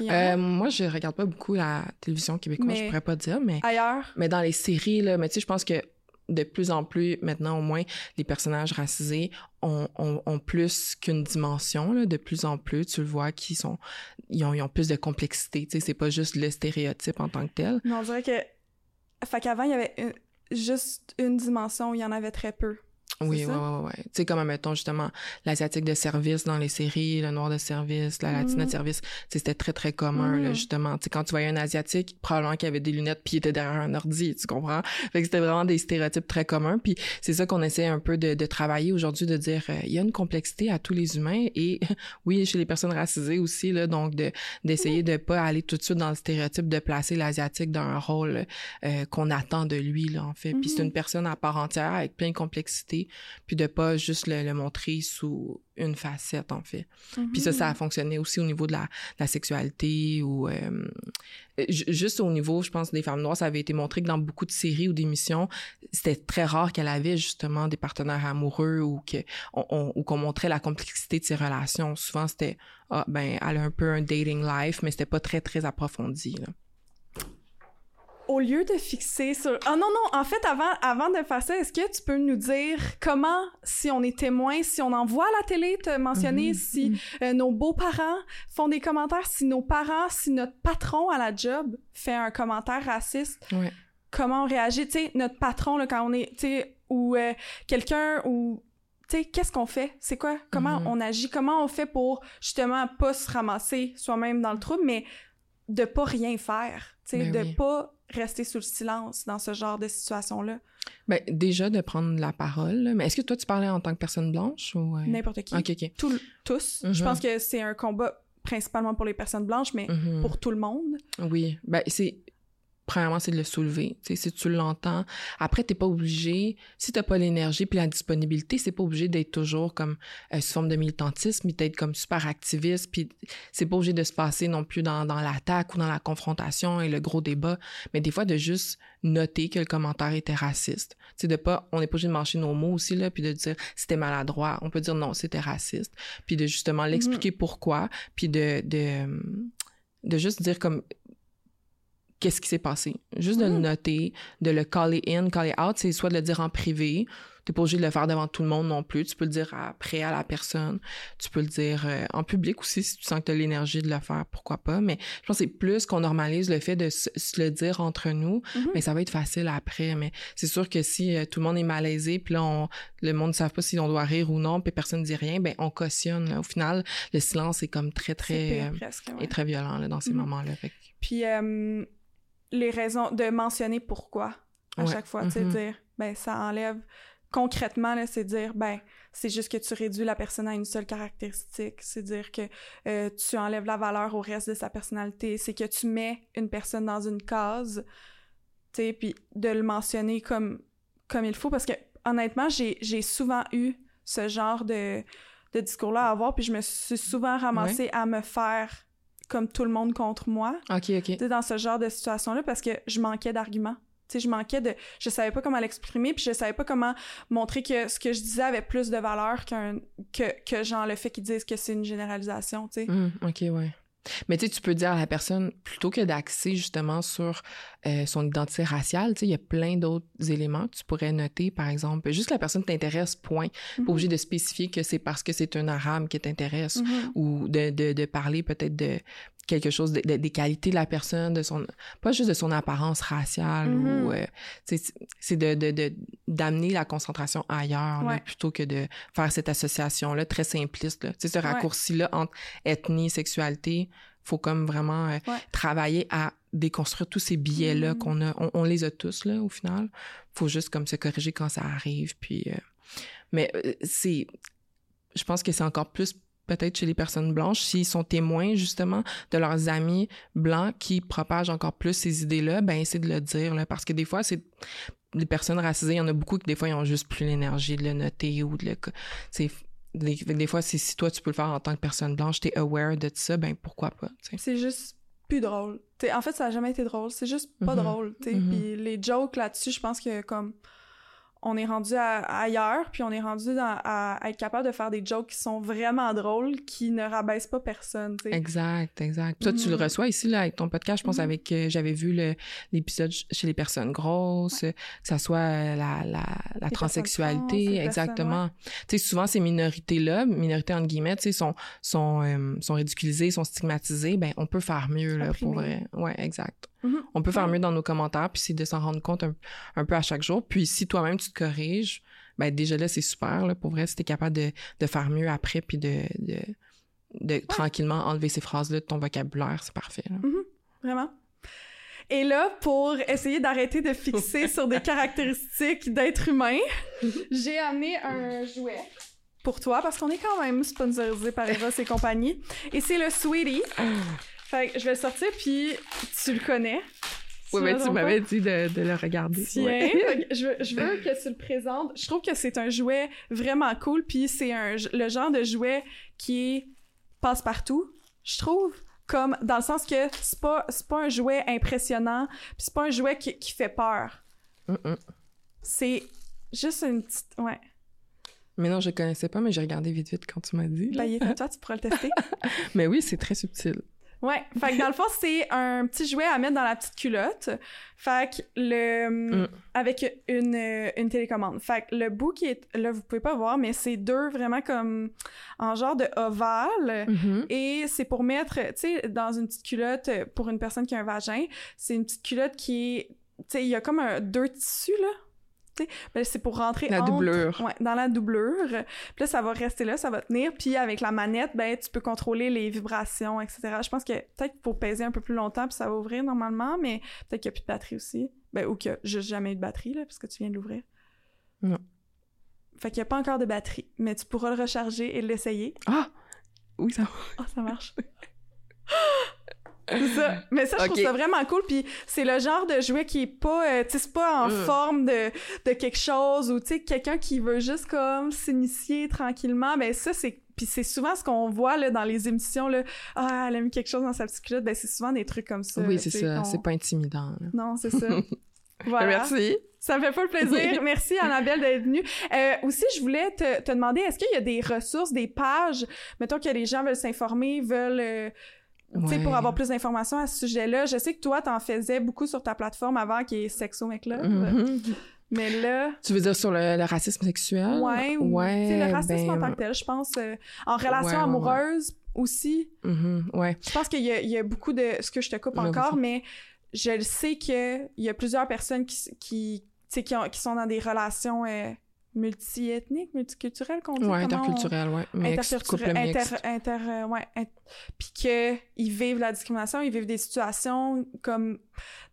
Euh, moi, je regarde pas beaucoup la télévision québécoise, je pourrais pas dire, mais ailleurs? Mais dans les séries là, mais tu sais, je pense que de plus en plus, maintenant au moins, les personnages racisés ont, ont, plus qu'une dimension, là, de plus en plus, tu le vois, qui sont, ils ont, ils ont plus de complexité, tu sais, c'est pas juste le stéréotype en tant que tel. On dirait que, fait qu'avant, il y avait juste une dimension, il y en avait très peu. Oui, ouais, ouais, ouais. Tu sais, comme, mettons, justement, l'asiatique de service dans les séries, le noir de service, la latine de mm. service, c'était très, très commun, là, mm. justement. Tu sais, quand tu voyais un asiatique, probablement qu'il avait des lunettes puis il était derrière un ordi, tu comprends? Fait que c'était vraiment des stéréotypes très communs. Puis c'est ça qu'on essaie un peu de, de travailler aujourd'hui, de dire, euh, il y a une complexité à tous les humains et, [laughs] oui, chez les personnes racisées aussi, là, donc de d'essayer de pas aller tout de suite dans le stéréotype de placer l'asiatique dans un rôle euh, qu'on attend de lui, là, en fait. Puis c'est mm-hmm. une personne à part entière avec plein de complexité puis de pas juste le, montrer sous une facette en fait. Puis ça, ça a mhm. fonctionné aussi au niveau de la, la sexualité ou euh, juste au niveau, je pense, des femmes noires, ça avait été montré que dans beaucoup de séries ou d'émissions, c'était très rare qu'elle avait justement des partenaires amoureux ou on, qu'on montrait la complexité de ses relations. Souvent, c'était ah ben elle a un peu un dating life, mais c'était pas très très approfondi. Là au lieu de fixer sur... Ah non, non, en fait, avant, avant de faire ça, est-ce que tu peux nous dire comment, si on est témoin, si on en voit à la télé te mentionner, mhm. si mhm. Euh, nos beaux-parents font des commentaires, si nos parents, si notre patron à la job fait un commentaire raciste, comment on réagit? Tu sais, notre patron, là, quand on est... Tu sais, ou euh, quelqu'un, ou tu sais, qu'est-ce qu'on fait? C'est quoi? Comment mhm. on agit? Comment on fait pour justement pas se ramasser soi-même dans le trou, mais de pas rien faire, tu sais, ben de pas rester sous le silence dans ce genre de situation-là? Ben, déjà de prendre la parole. Mais est-ce que toi, tu parlais en tant que personne blanche ou... Euh? N'importe qui. OK, OK. tous. Je mm-hmm. pense que c'est un combat principalement pour les personnes blanches, mais mm-hmm. pour tout le monde. Oui. Ben, c'est premièrement, c'est de le soulever. Tu sais, si tu l'entends, après, t'es pas obligé, si t'as pas l'énergie puis la disponibilité, c'est pas obligé d'être toujours comme euh, sous forme de militantisme, d'être comme super activiste, puis c'est pas obligé de se passer non plus dans, dans l'attaque ou dans la confrontation et le gros débat, mais des fois de juste noter que le commentaire était raciste. Tu sais, de pas, on n'est pas obligé de marcher nos mots aussi, là, puis de dire c'était maladroit. On peut dire non, c'était raciste. Puis de justement l'expliquer mm-hmm. pourquoi, puis de, de, de juste dire comme qu'est-ce qui s'est passé. Juste de le mm. noter, de le caller in, caller out, c'est soit de le dire en privé, T'es pas obligé de le faire devant tout le monde non plus. Tu peux le dire après à la personne. Tu peux le dire euh, en public aussi si tu sens que tu as l'énergie de le faire, pourquoi pas. Mais je pense que c'est plus qu'on normalise le fait de se, le dire entre nous, mm-hmm. mais ça va être facile après. Mais c'est sûr que si euh, tout le monde est malaisé, puis là, on, le monde ne savent pas si on doit rire ou non, puis personne ne dit rien, ben on cautionne. Au final, le silence est comme très, très... Euh, très violent là, dans ces mm-hmm. moments-là. Puis les raisons de mentionner pourquoi à chaque fois, tu sais, mm-hmm. dire, ben ça enlève concrètement, là, c'est dire, ben, c'est juste que tu réduis la personne à une seule caractéristique. C'est dire que euh, tu enlèves la valeur au reste de sa personnalité. C'est que tu mets une personne dans une case, tu sais, puis de le mentionner comme, comme il faut. Parce que, honnêtement, j'ai souvent eu ce genre de, de discours-là à avoir, puis je me suis souvent ramassée à me faire comme tout le monde contre moi. OK, OK. Dans ce genre de situation-là, parce que je manquais d'arguments sais, je manquais de... Je savais pas comment l'exprimer, puis je savais pas comment montrer que ce que je disais avait plus de valeur qu'un... que, que genre le fait qu'ils disent que c'est une généralisation, tu sais. Mmh, OK, ouais. Mais tu sais, tu peux dire à la personne, plutôt que d'axer justement sur euh, son identité raciale, tu sais, il y a plein d'autres éléments que tu pourrais noter, par exemple, juste la personne t'intéresse, point. Pas mmh obligé de spécifier que c'est parce que c'est un arabe qui t'intéresse mmh ou de, de, de parler peut-être de quelque chose des qualités de la personne, de son pas juste de son apparence raciale ou mm-hmm. euh, c'est de d'amener la concentration ailleurs plutôt que de faire cette association là très simpliste là. ce raccourci là entre ethnie, sexualité, faut comme vraiment euh, travailler à déconstruire tous ces biais là mm-hmm. qu'on a on, les a tous là au final. Faut juste comme se corriger quand ça arrive puis euh, mais c'est je pense que c'est encore plus peut-être chez les personnes blanches, s'ils sont témoins justement de leurs amis blancs qui propagent encore plus ces idées-là, ben c'est de le dire là, parce que des fois c'est les personnes racisées, il y en a beaucoup qui des fois ils ont juste plus l'énergie de le noter ou de le c'est des, des, fois c'est si toi tu peux le faire en tant que personne blanche, t'es aware de ça, ben pourquoi pas. C'est juste plus drôle. en fait, ça a jamais été drôle. C'est juste pas mm-hmm. drôle. Mm-hmm. Puis les jokes là-dessus, je pense que comme on est rendu ailleurs, puis on est rendu à, être capable de faire des jokes qui sont vraiment drôles, qui ne rabaissent pas personne. Exact, exact. Toi, tu le mm-hmm. reçois ici là avec ton podcast. Je pense mm-hmm. avec euh, j'avais vu l'épisode chez les personnes grosses, que ça soit euh, la, la, la transsexualité, exactement. Tu sais, souvent ces minorités là, minorités entre guillemets, tu sais, sont sont euh, sont ridiculisées, sont stigmatisées. Ben, on peut faire mieux là pour vrai. Ouais, exact. Mm-hmm. On peut faire mieux dans nos commentaires, puis c'est de s'en rendre compte un, peu à chaque jour. Puis si toi-même tu te corriges, ben déjà là, c'est super. Là, pour vrai, si t'es capable de, de, faire mieux après, puis de, de, de tranquillement enlever ces phrases-là de ton vocabulaire, c'est parfait. Mm-hmm. Vraiment. Et là, pour essayer d'arrêter de fixer sur des [laughs] caractéristiques d'être humain, j'ai amené un jouet pour toi parce qu'on est quand même sponsorisé par Eva et compagnie. Et c'est le Sweetie. Fait que je vais le sortir, puis tu le connais. Oui, mais tu m'avais dit de, de, le regarder. Tiens, [laughs] je, veux, je veux que tu le présentes. Je trouve que c'est un jouet vraiment cool, puis c'est un le genre de jouet qui passe partout, je trouve. Comme dans le sens que c'est pas, pas un jouet impressionnant, puis c'est pas un jouet qui, qui fait peur. C'est juste une petite. Ouais. Mais non, je connaissais pas, mais j'ai regardé vite vite quand tu m'as dit. Bah, il est à toi, [laughs] tu pourras le tester. mais oui, c'est très subtil. Ouais, fait que dans le fond, c'est un petit jouet à mettre dans la petite culotte. Fait que le mm. avec une, une télécommande. Fait que le bout qui est là, vous pouvez pas voir, mais c'est deux vraiment comme en genre de ovale mm-hmm. et c'est pour mettre, tu sais, dans une petite culotte pour une personne qui a un vagin, c'est une petite culotte qui est, tu sais, il y a comme un deux tissus là ben, c'est pour rentrer la doublure. Ouais, dans la doublure. Puis là, ça va rester là, ça va tenir. Puis avec la manette, ben, tu peux contrôler les vibrations, etc. Je pense que peut-être qu'il faut peser un peu plus longtemps, puis ça va ouvrir normalement, mais peut-être qu'il n'y a plus de batterie aussi. Ben, ou qu'il n'y a juste jamais eu de batterie, là, puisque tu viens de l'ouvrir. Non. Fait qu'il n'y a pas encore de batterie, mais tu pourras le recharger et l'essayer. Ah! Oui, ça Ah, ça marche. [laughs] ça. Mais ça, je trouve ça vraiment cool. Puis c'est le genre de jouet qui est pas, euh, tu sais, c'est pas en mm. forme de, de quelque chose ou, tu sais, quelqu'un qui veut juste comme s'initier tranquillement. Ben ça, c'est puis c'est souvent ce qu'on voit là, dans les émissions là ah elle a mis quelque chose dans sa petite culotte ben c'est souvent des trucs comme ça oui c'est ça c'est pas intimidant non c'est ça [laughs] voilà merci ça me fait pas le plaisir. Merci, Annabelle, d'être venue. Euh, aussi, je voulais te, te demander, est-ce qu'il y a des ressources, des pages, mettons que les gens veulent s'informer, veulent euh, tu sais, pour avoir plus d'informations à ce sujet-là. Je sais que toi, t'en faisais beaucoup sur ta plateforme avant, qui est Sexo McLove. Mm-hmm. Mais là. Tu veux dire sur le, racisme sexuel? Ouais. ouais le racisme en tant que tel, je pense. Euh, en relation amoureuse aussi. Mm-hmm, ouais. Je pense qu'il y, y, a beaucoup de. Ce que je te coupe encore, mais je sais qu'il y a plusieurs personnes qui, qui, qui, qui sont dans des relations. Euh, multiethnique, multiculturel qu'on dit. Ouais, interculturel, ouais. interculturel, inter, inter, euh, ouais, puis qu'ils vivent la discrimination, ils vivent des situations comme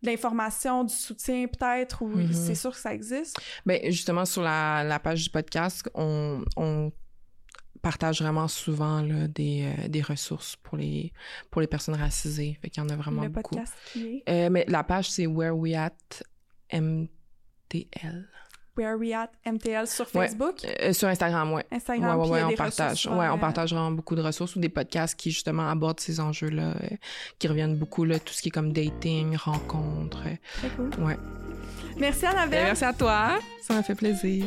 de l'information, du soutien peut-être, ou mm-hmm. c'est sûr que ça existe. Ben justement, sur la, la page du podcast, on, on partage vraiment souvent là, des, euh, des ressources pour les, pour les personnes racisées. Fait qu'il y en a vraiment Le beaucoup. podcast qui est? Euh, mais la page, c'est Where We At MTL. Where We At? MTL sur Facebook? Euh, sur Instagram, oui. Instagram, ouais, ouais, on partage. Sur... on partage vraiment beaucoup de ressources ou des podcasts qui justement abordent ces enjeux-là, euh, qui reviennent beaucoup, là, tout ce qui est comme dating, rencontre. Très cool. Ouais. Merci ben, Annabelle. Merci à toi. Ça m'a fait plaisir.